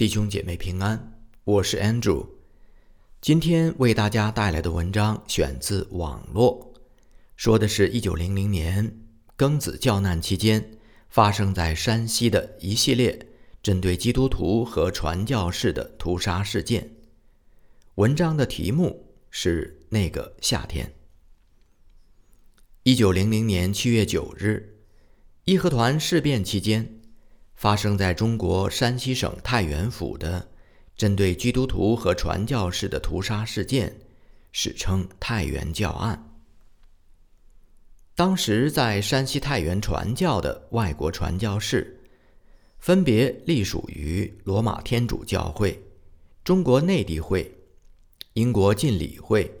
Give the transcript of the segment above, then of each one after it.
弟兄姐妹平安，我是 Andrew。今天为大家带来的文章选自网络，说的是一九零零年庚子教难期间发生在山西的一系列针对基督徒和传教士的屠杀事件。文章的题目是《那个夏天》。一九零零年七月九日，义和团事变期间，发生在中国山西省太原府的针对基督徒和传教士的屠杀事件，史称“太原教案”。当时在山西太原传教的外国传教士，分别隶属于罗马天主教会、中国内地会、英国浸礼会、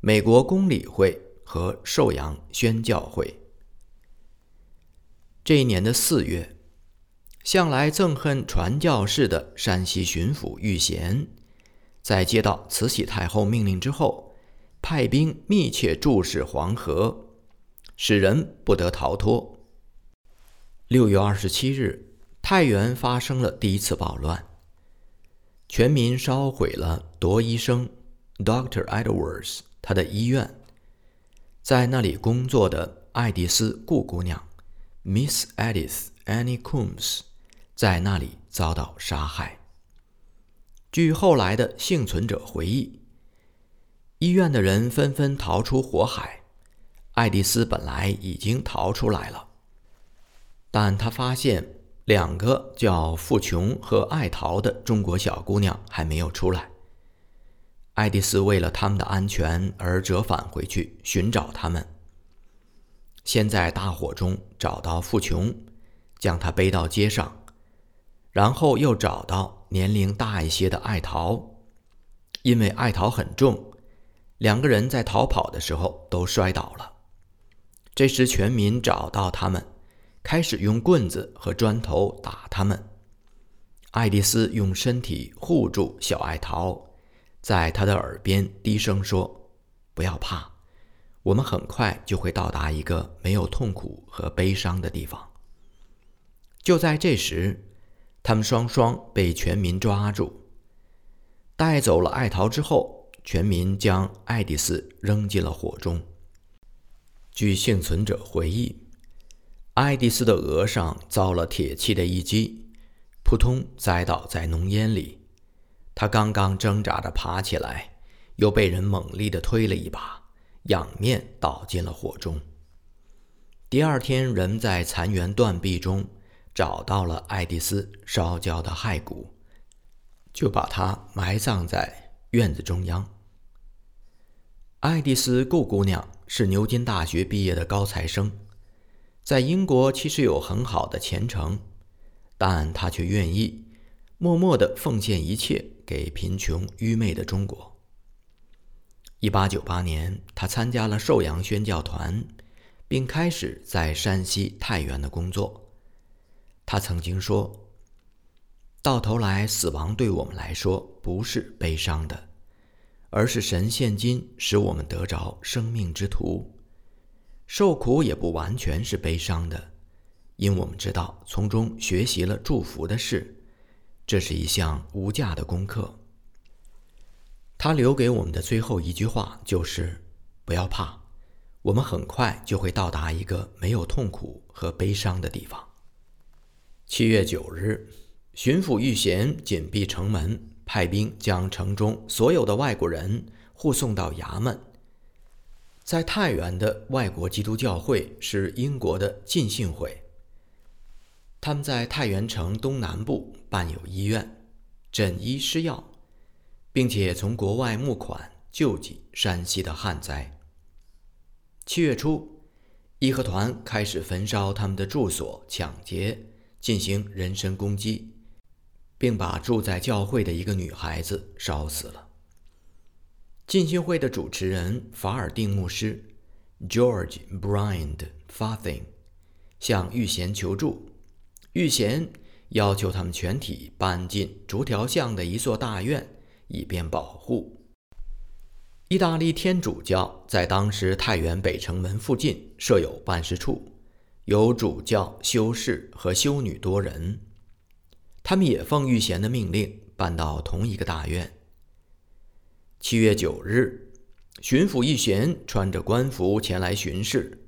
美国公理会。和寿阳宣教会。这一年的四月，向来憎恨传教士的山西巡抚玉贤，在接到慈禧太后命令之后，派兵密切注视黄河，使人不得逃脱。六月二十七日，太原发生了第一次暴乱，全民烧毁了夺医生 Doctor Edwards 他的医院。在那里工作的爱迪丝顾姑娘，Miss Edith Annie Coombs，在那里遭到杀害。据后来的幸存者回忆，医院的人纷纷逃出火海。爱丽丝本来已经逃出来了，但她发现两个叫富琼和爱桃的中国小姑娘还没有出来。爱丽丝为了他们的安全而折返回去寻找他们。先在大火中找到富琼，将她背到街上，然后又找到年龄大一些的爱桃。因为爱桃很重，两个人在逃跑的时候都摔倒了。这时全民找到他们，开始用棍子和砖头打他们。爱丽丝用身体护住小爱桃。在他的耳边低声说：“不要怕，我们很快就会到达一个没有痛苦和悲伤的地方。”就在这时，他们双双被全民抓住，带走了爱桃之后，全民将爱迪丝扔进了火中。据幸存者回忆，爱迪丝的额上遭了铁器的一击，扑通栽倒在浓烟里。他刚刚挣扎着爬起来，又被人猛力地推了一把，仰面倒进了火中。第二天，人在残垣断壁中找到了爱丽丝烧焦的骸骨，就把她埋葬在院子中央。爱丽丝顾姑娘是牛津大学毕业的高材生，在英国其实有很好的前程，但她却愿意默默地奉献一切。给贫穷愚昧的中国。一八九八年，他参加了寿阳宣教团，并开始在山西太原的工作。他曾经说：“到头来，死亡对我们来说不是悲伤的，而是神现今使我们得着生命之途。受苦也不完全是悲伤的，因我们知道从中学习了祝福的事。”这是一项无价的功课。他留给我们的最后一句话就是：“不要怕，我们很快就会到达一个没有痛苦和悲伤的地方。”七月九日，巡抚玉贤紧闭城门，派兵将城中所有的外国人护送到衙门。在太原的外国基督教会是英国的浸信会。他们在太原城东南部办有医院，诊医施药，并且从国外募款救济山西的旱灾。七月初，义和团开始焚烧他们的住所，抢劫，进行人身攻击，并把住在教会的一个女孩子烧死了。浸信会的主持人法尔定牧师 George Bryant f a t h i n g 向玉贤求助。玉贤要求他们全体搬进竹条巷的一座大院，以便保护。意大利天主教在当时太原北城门附近设有办事处，有主教、修士和修女多人。他们也奉玉贤的命令搬到同一个大院。七月九日，巡抚玉贤穿着官服前来巡视，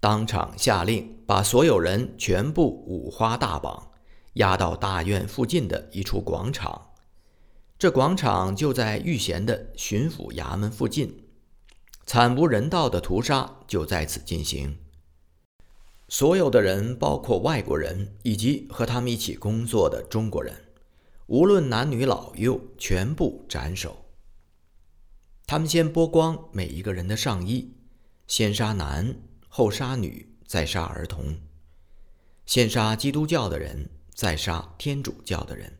当场下令把所有人全部五花大绑，押到大院附近的一处广场。这广场就在玉贤的巡抚衙门附近。惨无人道的屠杀就在此进行。所有的人，包括外国人以及和他们一起工作的中国人，无论男女老幼，全部斩首。他们先剥光每一个人的上衣，先杀男，后杀女，再杀儿童；先杀基督教的人，再杀天主教的人。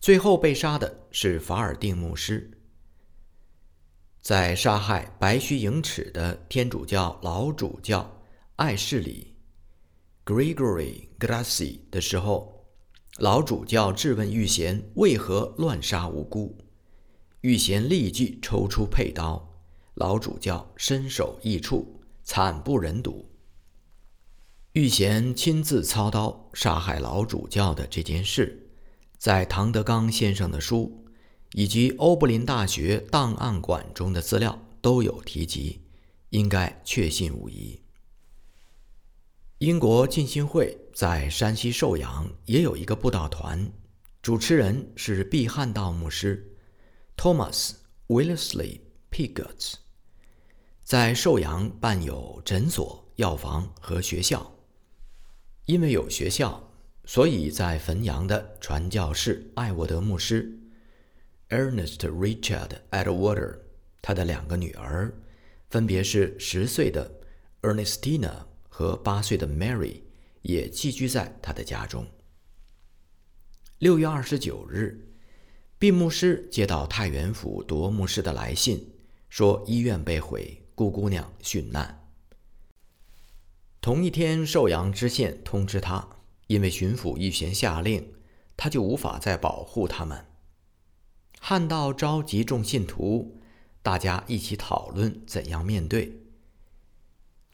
最后被杀的是法尔定牧师。在杀害白须迎齿的天主教老主教爱世里 （Gregory Grassi） 的时候，老主教质问玉贤为何乱杀无辜。玉贤立即抽出佩刀，老主教身首异处，惨不忍睹。玉贤亲自操刀杀害老主教的这件事，在唐德刚先生的书。以及欧柏林大学档案馆中的资料都有提及，应该确信无疑。英国浸信会在山西寿阳也有一个布道团，主持人是毕汉道牧师 Thomas Wellesley Pigott，在寿阳办有诊所、药房和学校。因为有学校，所以在汾阳的传教士艾沃德牧师。Ernest Richard Edwater） 他的两个女儿，分别是十岁的 Ernestina 和八岁的 Mary，也寄居在他的家中。六月二十九日，毕牧师接到太原府夺牧师的来信，说医院被毁，顾姑娘殉难。同一天，寿阳知县通知他，因为巡抚预先下令，他就无法再保护他们。汉道召集众信徒，大家一起讨论怎样面对。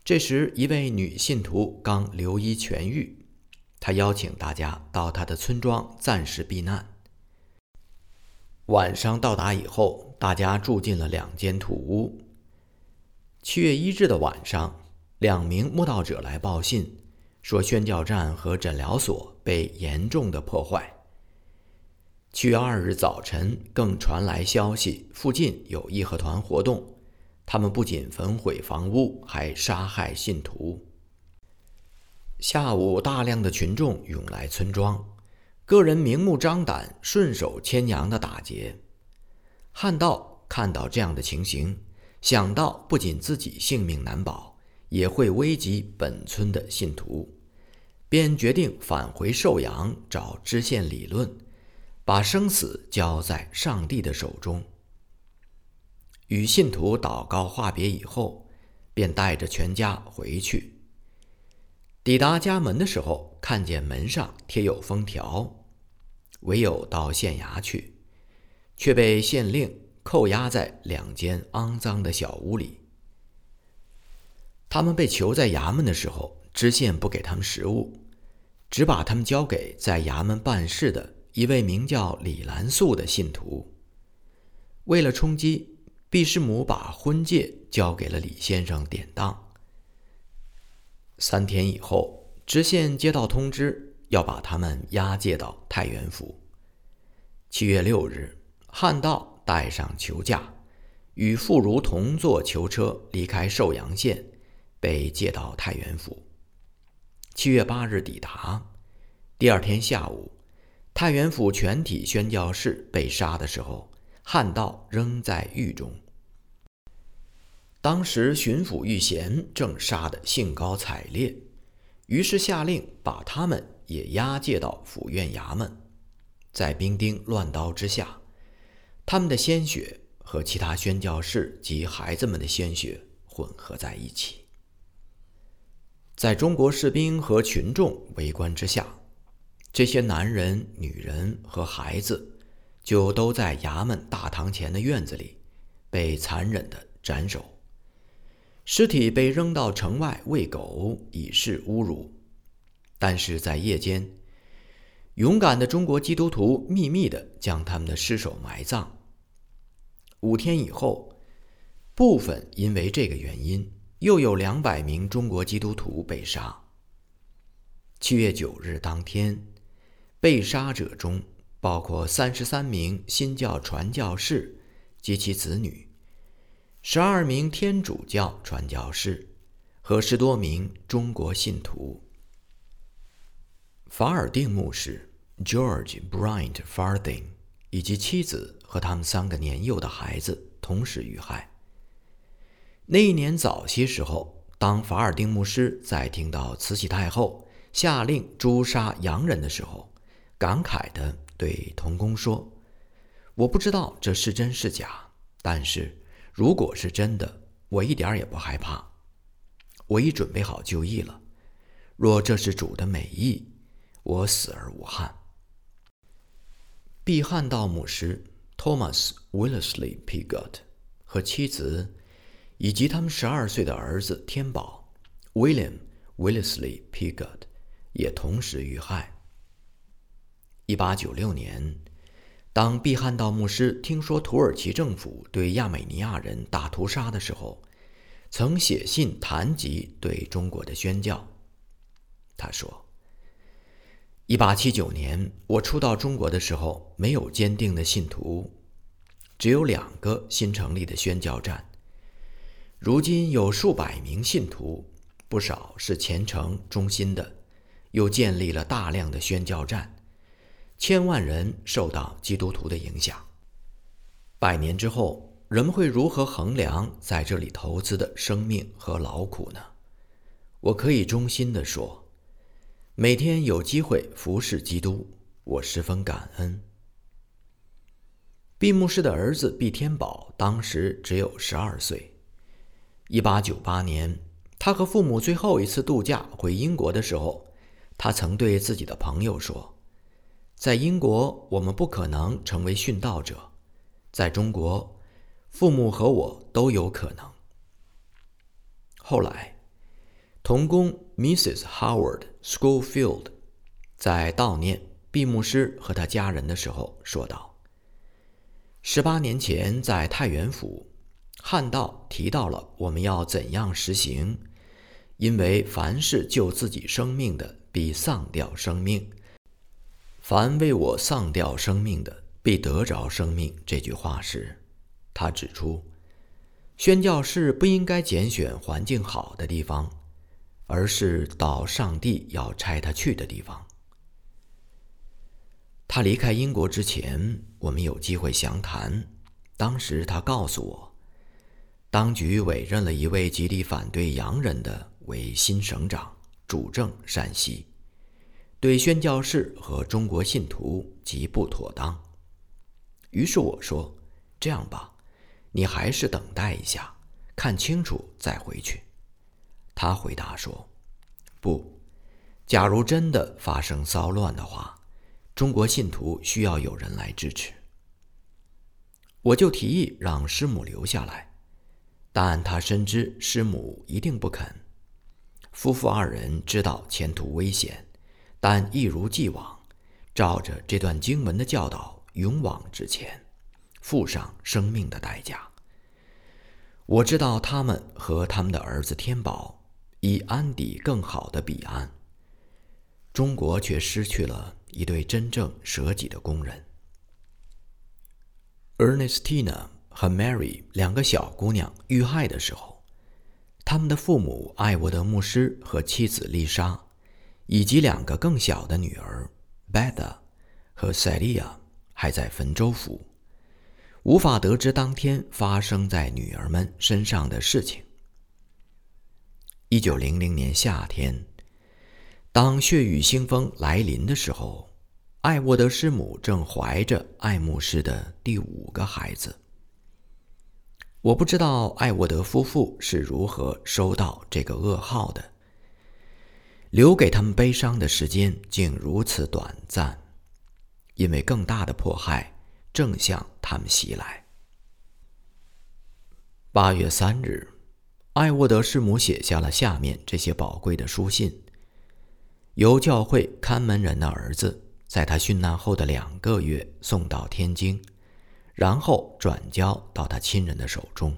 这时，一位女信徒刚留医痊愈，她邀请大家到她的村庄暂时避难。晚上到达以后，大家住进了两间土屋。七月一日的晚上，两名慕道者来报信，说宣教站和诊疗所被严重的破坏。七月二日早晨，更传来消息，附近有义和团活动。他们不仅焚毁房屋，还杀害信徒。下午，大量的群众涌来村庄，个人明目张胆、顺手牵羊的打劫。汉道看到这样的情形，想到不仅自己性命难保，也会危及本村的信徒，便决定返回寿阳找知县理论。把生死交在上帝的手中。与信徒祷告话别以后，便带着全家回去。抵达家门的时候，看见门上贴有封条，唯有到县衙去，却被县令扣押在两间肮脏的小屋里。他们被囚在衙门的时候，知县不给他们食物，只把他们交给在衙门办事的。一位名叫李兰素的信徒，为了充饥，毕师母把婚戒交给了李先生典当。三天以后，知县接到通知，要把他们押解到太原府。七月六日，汉道带上囚架，与妇孺同坐囚车离开寿阳县，被接到太原府。七月八日抵达，第二天下午。太原府全体宣教士被杀的时候，汉道仍在狱中。当时巡抚玉贤正杀得兴高采烈，于是下令把他们也押解到府院衙门。在兵丁乱刀之下，他们的鲜血和其他宣教士及孩子们的鲜血混合在一起。在中国士兵和群众围观之下。这些男人、女人和孩子，就都在衙门大堂前的院子里，被残忍的斩首，尸体被扔到城外喂狗，以示侮辱。但是在夜间，勇敢的中国基督徒秘密地将他们的尸首埋葬。五天以后，部分因为这个原因，又有两百名中国基督徒被杀。七月九日当天，被杀者中包括三十三名新教传教士及其子女，十二名天主教传教士和十多名中国信徒。法尔定牧师 George Bryant Farthing 以及妻子和他们三个年幼的孩子同时遇害。那一年早些时候，当法尔定牧师在听到慈禧太后下令诛杀洋人的时候，感慨地对童工说：“我不知道这是真是假，但是如果是真的，我一点也不害怕。我已准备好就义了。若这是主的美意。”我死而无憾。毕汉道牧师 Thomas Willesley Pigott 和妻子以及他们十二岁的儿子天宝 William Willesley Pigott 也同时遇害。一八九六年，当毕汉道牧师听说土耳其政府对亚美尼亚人大屠杀的时候，曾写信谈及对中国的宣教。他说。一八七九年，我初到中国的时候，没有坚定的信徒，只有两个新成立的宣教站。如今有数百名信徒，不少是虔诚忠心的，又建立了大量的宣教站，千万人受到基督徒的影响。百年之后，人们会如何衡量在这里投资的生命和劳苦呢？我可以衷心地说。每天有机会服侍基督，我十分感恩。毕牧师的儿子毕天宝当时只有十二岁。一八九八年，他和父母最后一次度假回英国的时候，他曾对自己的朋友说：“在英国，我们不可能成为殉道者；在中国，父母和我都有可能。”后来。童工 Mrs. Howard Schoolfield 在悼念毕牧师和他家人的时候说道：“十八年前在太原府，汉道提到了我们要怎样实行，因为凡是救自己生命的，必丧掉生命；凡为我丧掉生命的，必得着生命。”这句话时，他指出，宣教士不应该拣选环境好的地方。而是到上帝要差他去的地方。他离开英国之前，我们有机会详谈。当时他告诉我，当局委任了一位极力反对洋人的为新省长，主政山西，对宣教士和中国信徒极不妥当。于是我说：“这样吧，你还是等待一下，看清楚再回去。”他回答说：“不，假如真的发生骚乱的话，中国信徒需要有人来支持。我就提议让师母留下来，但他深知师母一定不肯。夫妇二人知道前途危险，但一如既往，照着这段经文的教导，勇往直前，付上生命的代价。我知道他们和他们的儿子天宝。”以安抵更好的彼岸，中国却失去了一对真正舍己的工人。Ernestina 和 Mary 两个小姑娘遇害的时候，他们的父母艾沃德牧师和妻子丽莎，以及两个更小的女儿 b e t a 和 Celia 还在汾州府，无法得知当天发生在女儿们身上的事情。一九零零年夏天，当血雨腥风来临的时候，艾沃德师母正怀着爱慕斯的第五个孩子。我不知道艾沃德夫妇是如何收到这个噩耗的。留给他们悲伤的时间竟如此短暂，因为更大的迫害正向他们袭来。八月三日。艾沃德师母写下了下面这些宝贵的书信：由教会看门人的儿子在他殉难后的两个月送到天津，然后转交到他亲人的手中。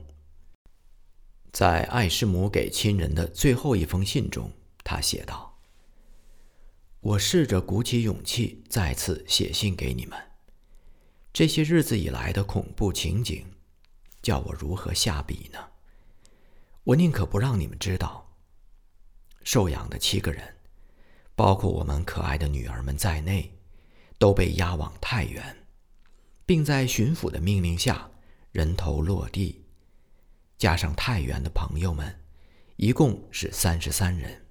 在艾师母给亲人的最后一封信中，他写道：“我试着鼓起勇气再次写信给你们。这些日子以来的恐怖情景，叫我如何下笔呢？我宁可不让你们知道。受养的七个人，包括我们可爱的女儿们在内。”都被押往太原，并在巡抚的命令下人头落地，加上太原的朋友们，一共是三十三人。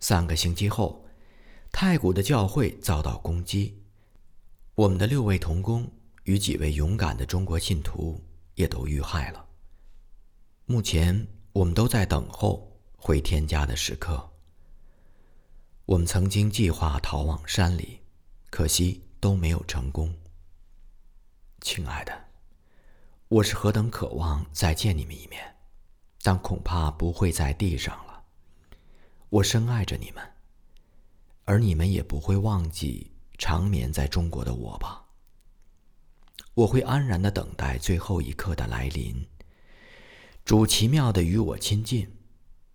三个星期后，太谷的教会遭到攻击，我们的六位童工与几位勇敢的中国信徒也都遇害了。目前，我们都在等候回天家的时刻。我们曾经计划逃往山里。可惜都没有成功。亲爱的，我是何等渴望再见你们一面，但恐怕不会在地上了。我深爱着你们，而你们也不会忘记长眠在中国的我吧？我会安然的等待最后一刻的来临。主奇妙的与我亲近，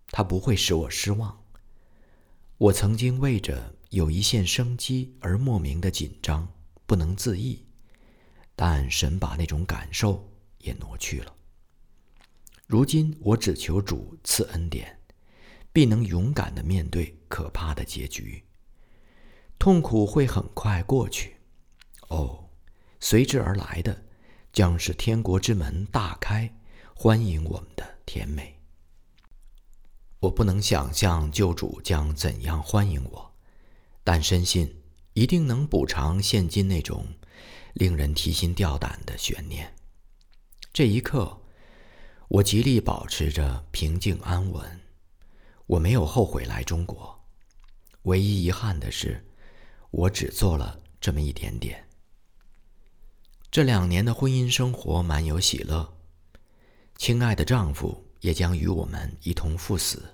他不会使我失望。我曾经为着。有一线生机而莫名的紧张，不能自抑，但神把那种感受也挪去了。如今我只求主赐恩典，必能勇敢的面对可怕的结局。痛苦会很快过去，哦，随之而来的将是天国之门大开，欢迎我们的甜美。我不能想象救主将怎样欢迎我。但深信一定能补偿现今那种令人提心吊胆的悬念。这一刻，我极力保持着平静安稳。我没有后悔来中国，唯一遗憾的是，我只做了这么一点点。这两年的婚姻生活满有喜乐，亲爱的丈夫也将与我们一同赴死。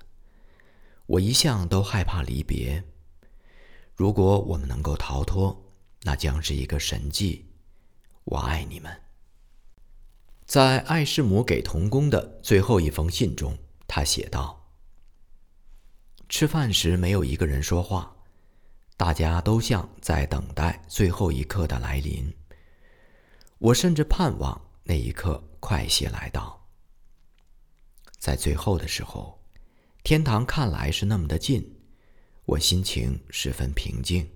我一向都害怕离别。如果我们能够逃脱，那将是一个神迹。我爱你们。在爱师母给童工的最后一封信中，他写道：“吃饭时没有一个人说话，大家都像在等待最后一刻的来临。我甚至盼望那一刻快些来到。在最后的时候，天堂看来是那么的近。”我心情十分平静。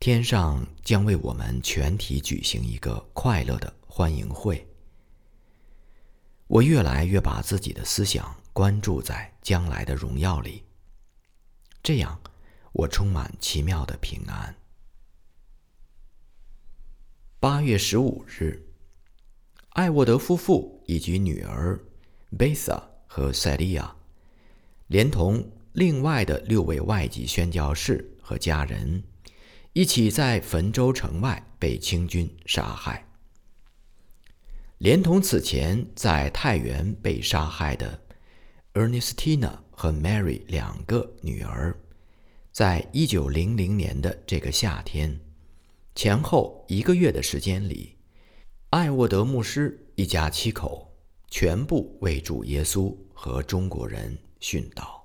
天上将为我们全体举行一个快乐的欢迎会。我越来越把自己的思想关注在将来的荣耀里，这样我充满奇妙的平安。八月十五日，艾沃德夫妇以及女儿贝萨和塞利亚，连同。另外的六位外籍宣教士和家人，一起在汾州城外被清军杀害，连同此前在太原被杀害的 Ernestina 和 Mary 两个女儿，在一九零零年的这个夏天，前后一个月的时间里，艾沃德牧师一家七口全部为主耶稣和中国人殉道。